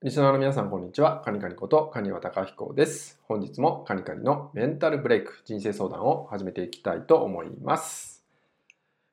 リスナーの皆さん、こんにちは。カニカニことカニワタカヒコです。本日もカニカニのメンタルブレイク人生相談を始めていきたいと思います。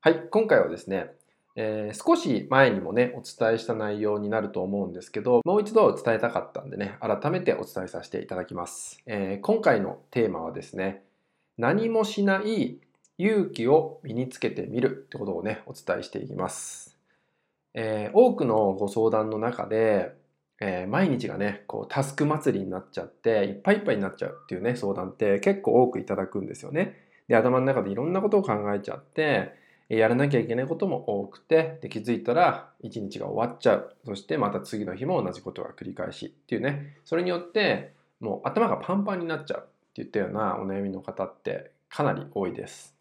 はい、今回はですね、えー、少し前にもね、お伝えした内容になると思うんですけど、もう一度伝えたかったんでね、改めてお伝えさせていただきます。えー、今回のテーマはですね、何もしない勇気を身につけてみるってことをね、お伝えしていきます。えー、多くのご相談の中で、えー、毎日がね、こうタスク祭りになっちゃって、いっぱいいっぱいになっちゃうっていうね、相談って結構多くいただくんですよね。で、頭の中でいろんなことを考えちゃって、やらなきゃいけないことも多くて、で気づいたら一日が終わっちゃう。そしてまた次の日も同じことが繰り返しっていうね、それによってもう頭がパンパンになっちゃうっていったようなお悩みの方ってかなり多いです。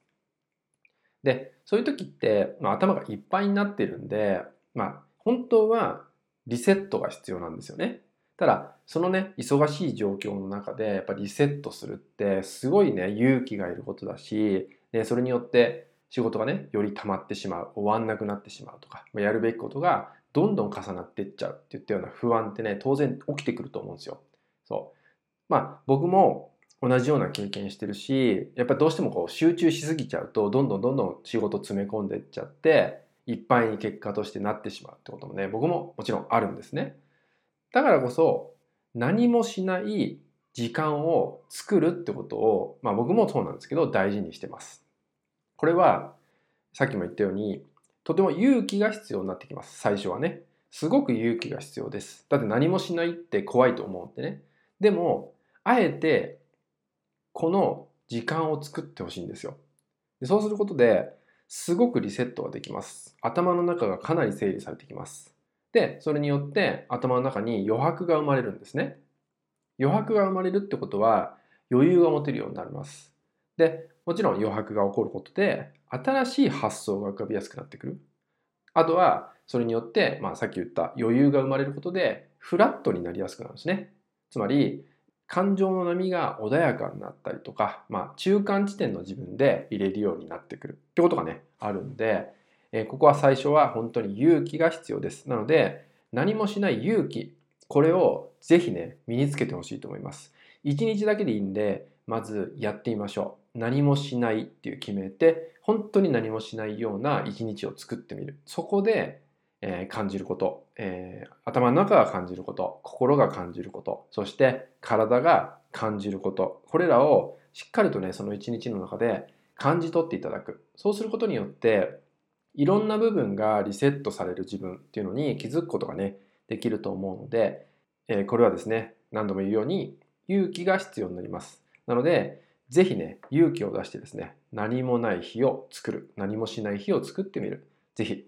で、そういう時って、まあ、頭がいっぱいになってるんで、まあ、本当はリセットが必要なんですよね。ただ、そのね、忙しい状況の中で、やっぱリセットするって、すごいね、勇気がいることだし、でそれによって仕事がね、より溜まってしまう、終わんなくなってしまうとか、やるべきことがどんどん重なっていっちゃうっていったような不安ってね、当然起きてくると思うんですよ。そう。まあ、僕も同じような経験してるし、やっぱどうしてもこう集中しすぎちゃうと、どんどんどんどん仕事詰め込んでいっちゃって、いっぱいに結果としてなってしまうってこともね、僕ももちろんあるんですね。だからこそ、何もしない時間を作るってことを、まあ僕もそうなんですけど、大事にしてます。これは、さっきも言ったように、とても勇気が必要になってきます。最初はね。すごく勇気が必要です。だって何もしないって怖いと思うんでね。でも、あえて、この時間を作ってほしいんですよ。でそうすることで、すごくリセットができます。頭の中がかなり整理されてきます。で、それによって頭の中に余白が生まれるんですね。余白が生まれるってことは余裕が持てるようになります。で、もちろん余白が起こることで新しい発想が浮かびやすくなってくる。あとはそれによって、まあ、さっき言った余裕が生まれることでフラットになりやすくなるんですね。つまり感情の波が穏やかになったりとか、まあ、中間地点の自分で入れるようになってくるってことがね、あるんで、えー、ここは最初は本当に勇気が必要です。なので、何もしない勇気、これをぜひね、身につけてほしいと思います。一日だけでいいんで、まずやってみましょう。何もしないっていう決めて、本当に何もしないような一日を作ってみる。そこでえー、感じること、えー、頭の中が感じること、心が感じること、そして体が感じること、これらをしっかりとね、その一日の中で感じ取っていただく。そうすることによって、いろんな部分がリセットされる自分っていうのに気づくことがね、できると思うので、えー、これはですね、何度も言うように勇気が必要になります。なので、ぜひね、勇気を出してですね、何もない日を作る、何もしない日を作ってみる。ぜひ